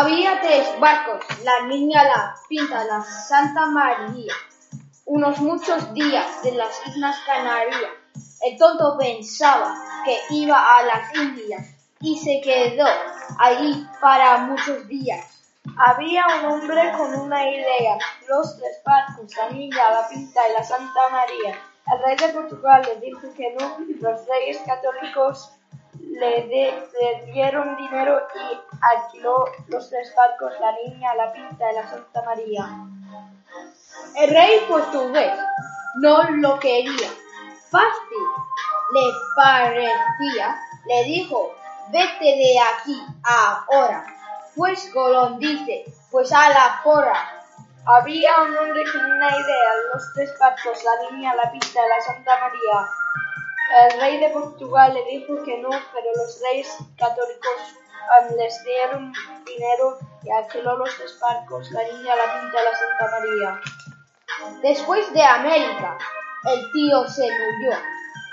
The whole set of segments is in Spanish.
Había tres barcos, la Niña, la Pinta, la Santa María, unos muchos días de las Islas Canarias. El tonto pensaba que iba a las Indias y se quedó allí para muchos días. Había un hombre con una idea, los tres barcos, la Niña, la Pinta y la Santa María. El rey de Portugal le dijo que no, los reyes católicos le, dieron dinero y alquiló los tres barcos, la niña, la pinta y la Santa María. El rey portugués no lo quería. Fácil le parecía. Le dijo, vete de aquí ahora. Pues Colón dice, pues a la porra. Había un hombre con una idea, los tres barcos, la niña, la pinta y la Santa María. El rey de Portugal le dijo que no, pero los reyes católicos um, les dieron dinero y alquiló los tres barcos, la niña, la pinta la Santa María. Después de América, el tío se murió,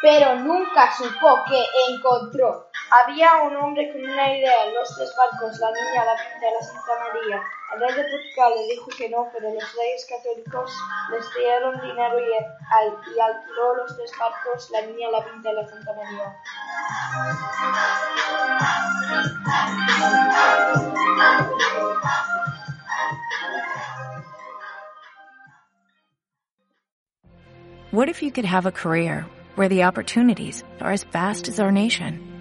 pero nunca supo que encontró. Había un hombre con una idea, los tres barcos, la niña, la pinta la Santa María. El rey de Portugal le dijo que no, pero los reyes católicos les dieron dinero y, y alquiló los tres barcos, la niña, la pinta y la Santa María. What if you could have a career where the opportunities are as vast as our nation,